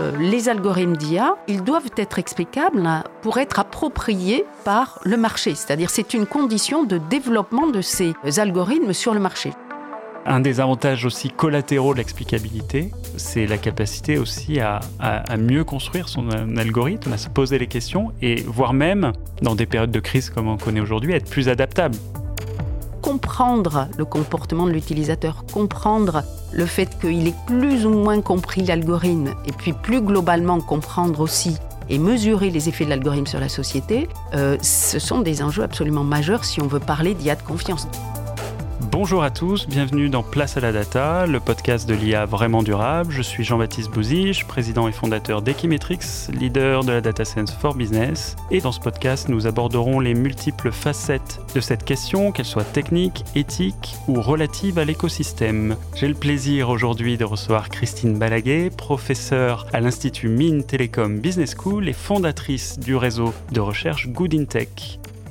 euh, les algorithmes d'IA, ils doivent être explicables pour être appropriés par le marché. C'est-à-dire c'est une condition de développement de ces algorithmes sur le marché. Un des avantages aussi collatéraux de l'explicabilité, c'est la capacité aussi à, mieux construire son algorithme, à se poser les questions et voire même, dans des périodes de crise comme on connaît aujourd'hui, être plus adaptable comprendre le comportement de l'utilisateur, comprendre le fait qu'il ait plus ou moins compris l'algorithme, et puis plus globalement comprendre aussi et mesurer les effets de l'algorithme sur la société, euh, ce sont des enjeux absolument majeurs si on veut parler d'IA de confiance. Bonjour à tous, bienvenue dans Place à la Data, le podcast de l'IA vraiment durable. Je suis Jean-Baptiste Bouzige, président et fondateur d'Equimetrix, leader de la data science for business. Et dans ce podcast, nous aborderons les multiples facettes de cette question, qu'elles soient techniques, éthiques ou relatives à l'écosystème. J'ai le plaisir aujourd'hui de recevoir Christine Balaguet, professeure à l'Institut Mines Télécom Business School et fondatrice du réseau de recherche Good.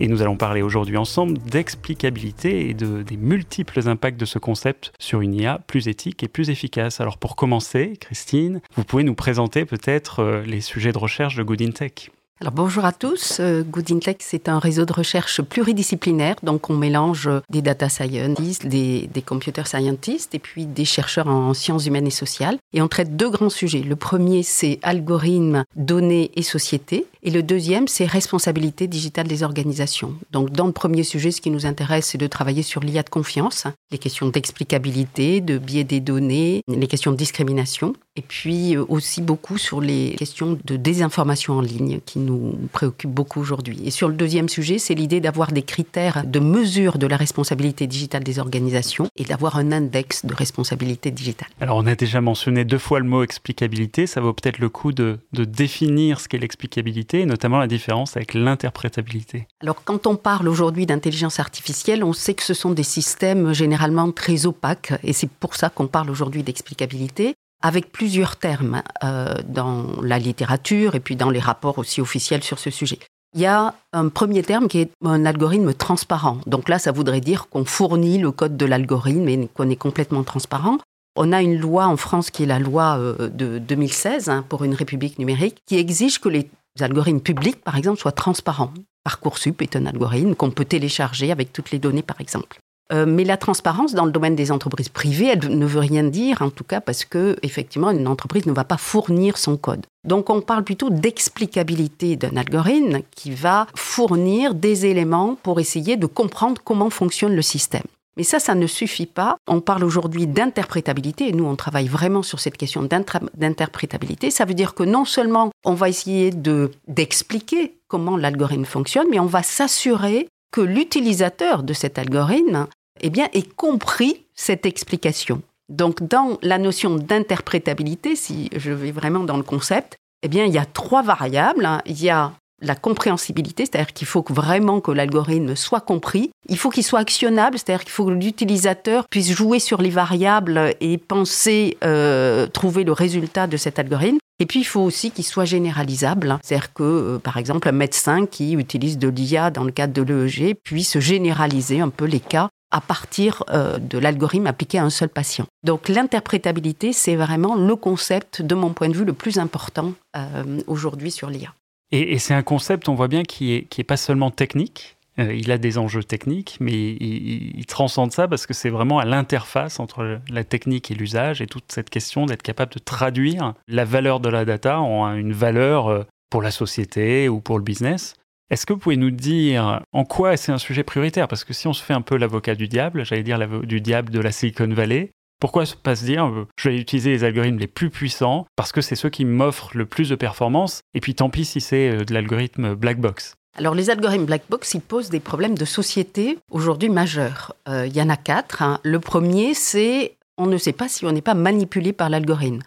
Et nous allons parler aujourd'hui ensemble d'explicabilité et de, des multiples impacts de ce concept sur une IA plus éthique et plus efficace. Alors pour commencer, Christine, vous pouvez nous présenter peut-être euh, les sujets de recherche de Good Tech. Alors bonjour à tous. Euh, Good Intellect, c'est un réseau de recherche pluridisciplinaire. Donc on mélange des data scientists, des, des computer scientists et puis des chercheurs en sciences humaines et sociales. Et on traite deux grands sujets. Le premier, c'est algorithmes, données et société. Et le deuxième, c'est responsabilité digitale des organisations. Donc dans le premier sujet, ce qui nous intéresse, c'est de travailler sur l'IA de confiance, les questions d'explicabilité, de biais des données, les questions de discrimination. Et puis euh, aussi beaucoup sur les questions de désinformation en ligne qui nous préoccupe beaucoup aujourd'hui. Et sur le deuxième sujet, c'est l'idée d'avoir des critères de mesure de la responsabilité digitale des organisations et d'avoir un index de responsabilité digitale. Alors on a déjà mentionné deux fois le mot explicabilité, ça vaut peut-être le coup de, de définir ce qu'est l'explicabilité, et notamment la différence avec l'interprétabilité. Alors quand on parle aujourd'hui d'intelligence artificielle, on sait que ce sont des systèmes généralement très opaques, et c'est pour ça qu'on parle aujourd'hui d'explicabilité avec plusieurs termes euh, dans la littérature et puis dans les rapports aussi officiels sur ce sujet. Il y a un premier terme qui est un algorithme transparent. Donc là, ça voudrait dire qu'on fournit le code de l'algorithme et qu'on est complètement transparent. On a une loi en France qui est la loi euh, de 2016 hein, pour une république numérique qui exige que les algorithmes publics, par exemple, soient transparents. Parcoursup est un algorithme qu'on peut télécharger avec toutes les données, par exemple. Euh, mais la transparence dans le domaine des entreprises privées, elle ne veut rien dire, en tout cas parce que effectivement, une entreprise ne va pas fournir son code. Donc, on parle plutôt d'explicabilité d'un algorithme qui va fournir des éléments pour essayer de comprendre comment fonctionne le système. Mais ça, ça ne suffit pas. On parle aujourd'hui d'interprétabilité nous, on travaille vraiment sur cette question d'interprétabilité. Ça veut dire que non seulement on va essayer de d'expliquer comment l'algorithme fonctionne, mais on va s'assurer que l'utilisateur de cet algorithme eh bien, ait compris cette explication. Donc, dans la notion d'interprétabilité, si je vais vraiment dans le concept, eh bien, il y a trois variables. Il y a la compréhensibilité, c'est-à-dire qu'il faut vraiment que l'algorithme soit compris. Il faut qu'il soit actionnable, c'est-à-dire qu'il faut que l'utilisateur puisse jouer sur les variables et penser euh, trouver le résultat de cet algorithme. Et puis, il faut aussi qu'il soit généralisable. C'est-à-dire que, euh, par exemple, un médecin qui utilise de l'IA dans le cadre de l'EEG puisse généraliser un peu les cas à partir euh, de l'algorithme appliqué à un seul patient. Donc l'interprétabilité, c'est vraiment le concept, de mon point de vue, le plus important euh, aujourd'hui sur l'IA. Et, c'est un concept, on voit bien, qui est, pas seulement technique, euh, il a des enjeux techniques, mais il, transcende ça parce que c'est vraiment à l'interface entre la technique et l'usage et toute cette question d'être capable de traduire la valeur de la data en une valeur pour la société ou pour le business. Est-ce que vous pouvez nous dire en quoi c'est un sujet prioritaire? Parce que si on se fait un peu l'avocat du diable, j'allais dire du diable de la Silicon Valley, pourquoi pas se dire euh, je vais utiliser les algorithmes les plus puissants parce que c'est ceux qui m'offrent le plus de performance? Et puis tant pis si c'est de l'algorithme black box alors les algorithmes black box, ils posent des problèmes de société aujourd'hui majeurs. Euh, il y en a quatre. Hein. Le premier, c'est on ne sait pas si on n'est pas manipulé par l'algorithme.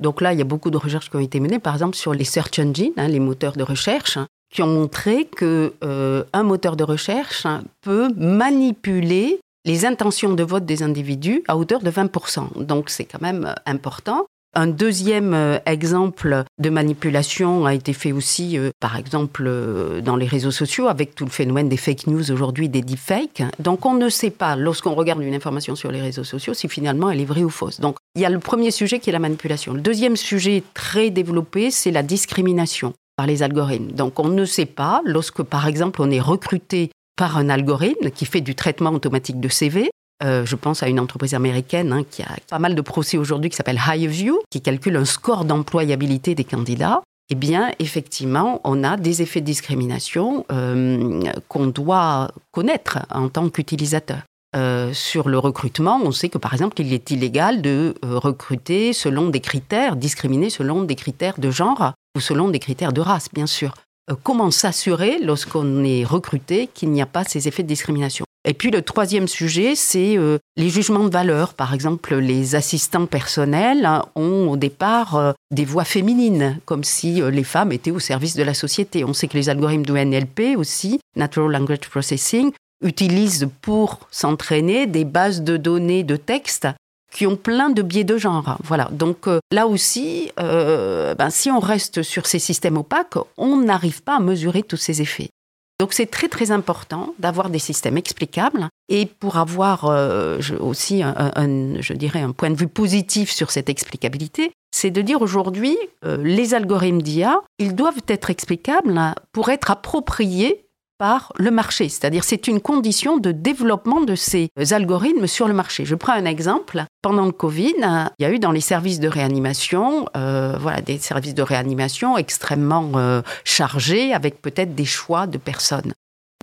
Donc là, il y a beaucoup de recherches qui ont été menées, par exemple sur les search engines, hein, les moteurs de recherche, hein, qui ont montré que euh, un moteur de recherche peut manipuler les intentions de vote des individus à hauteur de 20%. Donc c'est quand même important. Un deuxième euh, exemple de manipulation a été fait aussi, euh, par exemple, euh, dans les réseaux sociaux, avec tout le phénomène des fake news aujourd'hui, des deepfakes. Donc on ne sait pas, lorsqu'on regarde une information sur les réseaux sociaux, si finalement elle est vraie ou fausse. Donc il y a le premier sujet qui est la manipulation. Le deuxième sujet très développé, c'est la discrimination par les algorithmes. Donc on ne sait pas, lorsque par exemple on est recruté par un algorithme qui fait du traitement automatique de CV, euh, je pense à une entreprise américaine hein, qui a pas mal de procès aujourd'hui qui s'appelle HighView, qui calcule un score d'employabilité des candidats. Eh bien, effectivement, on a des effets de discrimination euh, qu'on doit connaître en tant qu'utilisateur. Euh, sur le recrutement, on sait que par exemple, il est illégal de recruter selon des critères, discriminer selon des critères de genre ou selon des critères de race, bien sûr. comment s'assurer, lorsqu'on est recruté, qu'il n'y a pas ces effets de discrimination? Et puis le troisième sujet, c'est euh, les jugements de valeur. Par exemple, les assistants personnels hein, ont au départ euh, des voix féminines, comme si euh, les femmes étaient au service de la société. On sait que les algorithmes de NLP aussi, Natural Language Processing, utilisent pour s'entraîner des bases de données de texte qui ont plein de biais de genre. Voilà. Donc là aussi, ben, si on reste sur ces systèmes opaques, on n'arrive pas à mesurer tous ces effets. Donc c'est très très important d'avoir des systèmes explicables et pour avoir euh, aussi un, je dirais un point de vue positif sur cette explicabilité, c'est de dire aujourd'hui euh, les algorithmes d'IA, ils doivent être explicables pour être appropriés par le marché. C'est-à-dire c'est une condition de développement de ces algorithmes sur le marché. Je prends un exemple. Pendant le Covid, il y a eu dans les services de réanimation, euh, voilà, des services de réanimation extrêmement euh, chargés avec peut-être des choix de personnes.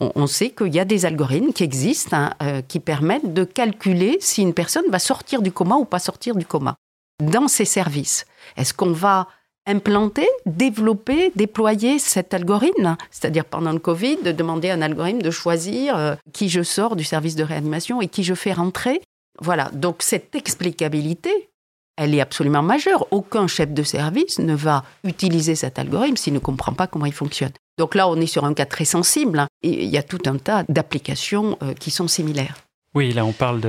On, sait qu'il y a des algorithmes qui existent hein, euh, qui permettent de calculer si une personne va sortir du coma ou pas sortir du coma. Dans ces services, est-ce qu'on va implanter, développer, déployer cet algorithme, c'est-à-dire pendant le Covid, de demander à un algorithme de choisir euh, qui je sors du service de réanimation et qui je fais rentrer. Voilà, donc cette explicabilité, elle est absolument majeure. Aucun chef de service ne va utiliser cet algorithme s'il ne comprend pas comment il fonctionne. Donc là, on est sur un cas très sensible hein, il y a tout un tas d'applications euh, qui sont similaires. Oui, là on parle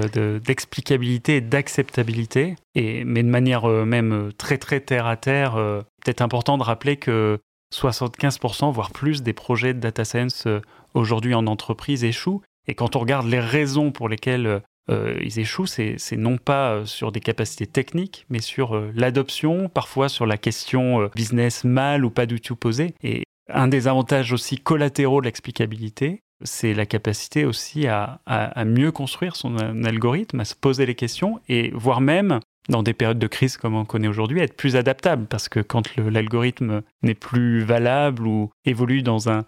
d'explicabilité de, et d'acceptabilité, mais de manière euh, même euh, très très terre à terre. Euh, peut-être important de rappeler que 75% voire plus des projets de data science aujourd'hui en entreprise échouent. Et quand on regarde les raisons pour lesquelles ils échouent, c'est non pas sur des capacités techniques, mais sur l'adoption, parfois sur la question business mal ou pas du tout posée. Et un des avantages aussi collatéraux de l'explicabilité, c'est la capacité aussi à, mieux construire son algorithme, à se poser les questions et voire même dans des périodes de crise comme on connaît aujourd'hui, être plus adaptable parce que quand l'algorithme n'est plus valable ou évolue dans un,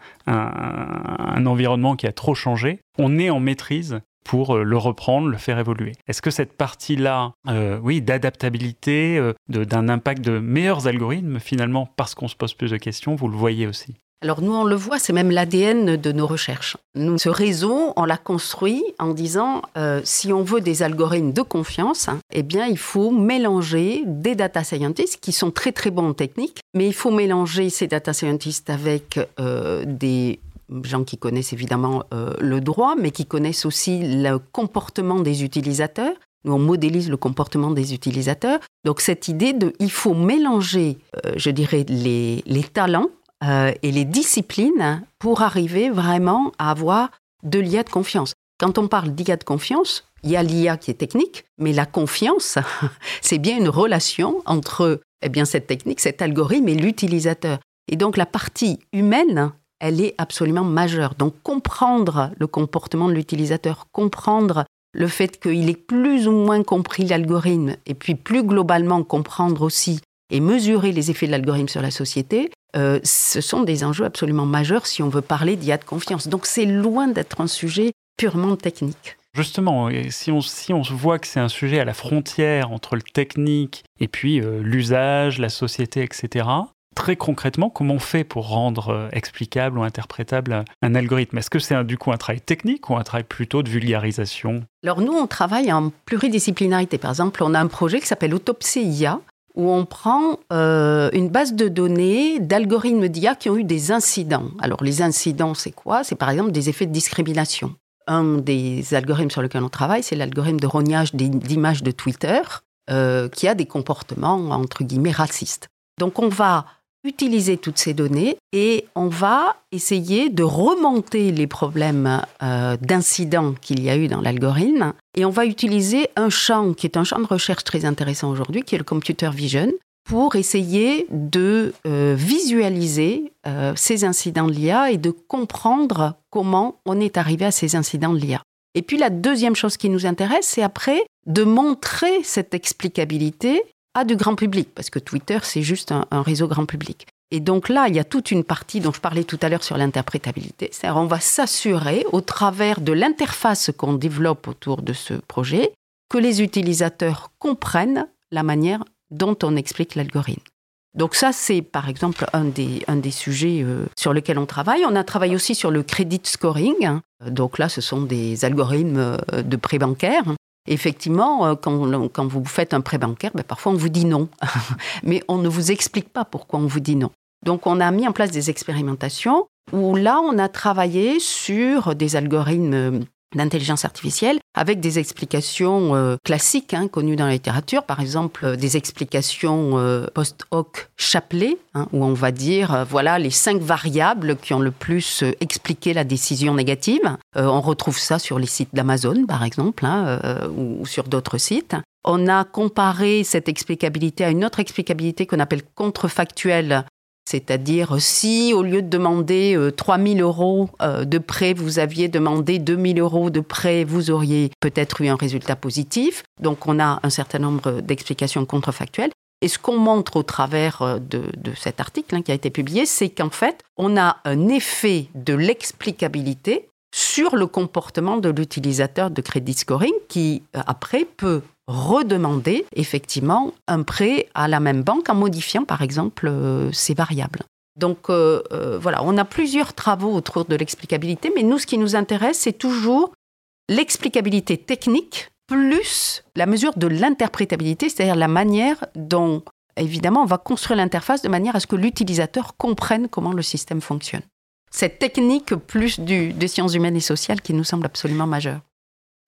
environnement qui a trop changé, on est en maîtrise pour euh, le reprendre, le faire évoluer. Est-ce que cette partie-là, euh, oui, d'adaptabilité, euh, d'un impact de meilleurs algorithmes, finalement, parce qu'on se pose plus de questions, vous le voyez aussi? Alors nous, on le voit, c'est même l'ADN de nos recherches. Nous, ce réseau, on l'a construit en disant, euh, si on veut des algorithmes de confiance, eh bien, il faut mélanger des data scientists qui sont très très bons en technique, mais il faut mélanger ces data scientists avec euh, des gens qui connaissent évidemment euh, le droit, mais qui connaissent aussi le comportement des utilisateurs. Nous, on modélise le comportement des utilisateurs. Donc cette idée de, il faut mélanger, je dirais, les, les talents euh, et les disciplines pour arriver vraiment à avoir de l'IA de confiance. Quand on parle d'IA de confiance, il y a l'IA qui est technique, mais la confiance, c'est bien une relation entre eh bien, cette technique, cet algorithme et l'utilisateur. Et donc la partie humaine, elle est absolument majeure. Donc comprendre le comportement de l'utilisateur, comprendre le fait qu'il ait plus ou moins compris l'algorithme, et puis plus globalement comprendre aussi et mesurer les effets de l'algorithme sur la société, euh, ce sont des enjeux absolument majeurs si on veut parler d'IA de confiance. Donc c'est loin d'être un sujet purement technique. Justement, si on, si on voit que c'est un sujet à la frontière entre le technique et puis euh, l'usage, la société, etc., très concrètement, comment on fait pour rendre euh, explicable ou interprétable un algorithme? Est-ce que c'est du coup un travail technique ou un travail plutôt de vulgarisation? Alors nous, on travaille en pluridisciplinarité. Par exemple, on a un projet qui s'appelle Autopsie IA, où on prend euh, une base de données d'algorithmes d'IA qui ont eu des incidents. Alors les incidents, c'est quoi? C'est par exemple des effets de discrimination. Un des algorithmes sur lesquels on travaille, c'est l'algorithme de rognage d'images de Twitter. euh, qui a des comportements entre guillemets racistes. Donc on va utiliser toutes ces données et on va essayer de remonter les problèmes euh, d'incidents qu'il y a eu dans l'algorithme et on va utiliser un champ qui est un champ de recherche très intéressant aujourd'hui, qui est le computer vision, pour essayer de euh, visualiser euh, ces incidents de l'IA et de comprendre comment on est arrivé à ces incidents de l'IA. Et puis la deuxième chose qui nous intéresse, c'est après de montrer cette explicabilité à du grand public, parce que Twitter, c'est juste un, réseau grand public. Et donc là, il y a toute une partie dont je parlais tout à l'heure sur l'interprétabilité. C'est-à-dire, on va s'assurer, au travers de l'interface qu'on développe autour de ce projet, que les utilisateurs comprennent la manière dont on explique l'algorithme. Donc ça, c'est par exemple un des, un des sujets euh, sur lesquels on travaille. On a travaillé aussi sur le credit scoring. Donc là, ce sont des algorithmes euh, de prêt bancaire Effectivement, euh, quand, vous faites un prêt bancaire, ben, parfois on vous dit non, mais on ne vous explique pas pourquoi on vous dit non. Donc on a mis en place des expérimentations où là, on a travaillé sur des algorithmes d'intelligence artificielle avec des explications euh, classiques hein, connues dans la littérature, par exemple euh, des explications euh, post-hoc chapelet, hein, où on va dire voilà les cinq variables qui ont le plus expliqué la décision négative. on retrouve ça sur les sites d'Amazon, par exemple, hein, ou sur d'autres sites. On a comparé cette explicabilité à une autre explicabilité qu'on appelle contrefactuelle, c'est-à-dire, si au lieu de demander 3 euh, 000 euros euh, de prêt, vous aviez demandé 2 000 euros de prêt, vous auriez peut-être eu un résultat positif. Donc, on a un certain nombre d'explications contrefactuelles. Et ce qu'on montre au travers euh, de, cet article hein, qui a été publié, c'est qu'en fait, on a un effet de l'explicabilité sur le comportement de l'utilisateur de crédit scoring qui, après, peut redemander effectivement un prêt à la même banque en modifiant par exemple euh, ses variables. Donc euh, euh, voilà, on a plusieurs travaux autour de l'explicabilité, mais nous, ce qui nous intéresse, c'est toujours l'explicabilité technique plus la mesure de l'interprétabilité, c'est-à-dire la manière dont, évidemment, on va construire l'interface de manière à ce que l'utilisateur comprenne comment le système fonctionne. Cette technique plus du, des sciences humaines et sociales qui nous semble absolument majeure.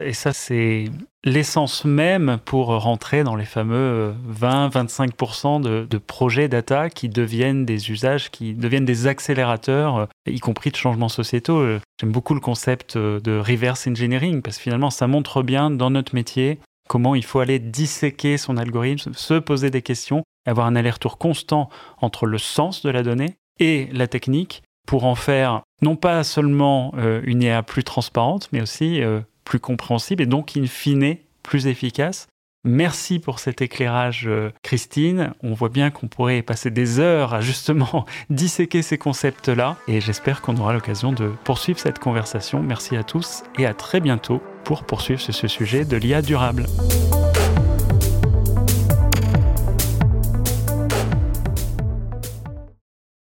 Et ça, c'est l'essence même pour rentrer dans les fameux 20-25% de, de, projets data qui deviennent des usages, qui deviennent des accélérateurs, euh, y compris de changements sociétaux. Euh, j'aime beaucoup le concept euh, de reverse engineering parce que finalement, ça montre bien dans notre métier comment il faut aller disséquer son algorithme, se poser des questions, avoir un aller-retour constant entre le sens de la donnée et la technique pour en faire non pas seulement une IA plus transparente, mais aussi plus compréhensible et donc in fine plus efficace. Merci pour cet éclairage, euh, Christine. On voit bien qu'on pourrait passer des heures à justement disséquer ces concepts-là et j'espère qu'on aura l'occasion de poursuivre cette conversation. Merci à tous et à très bientôt pour poursuivre ce sujet de l'IA durable.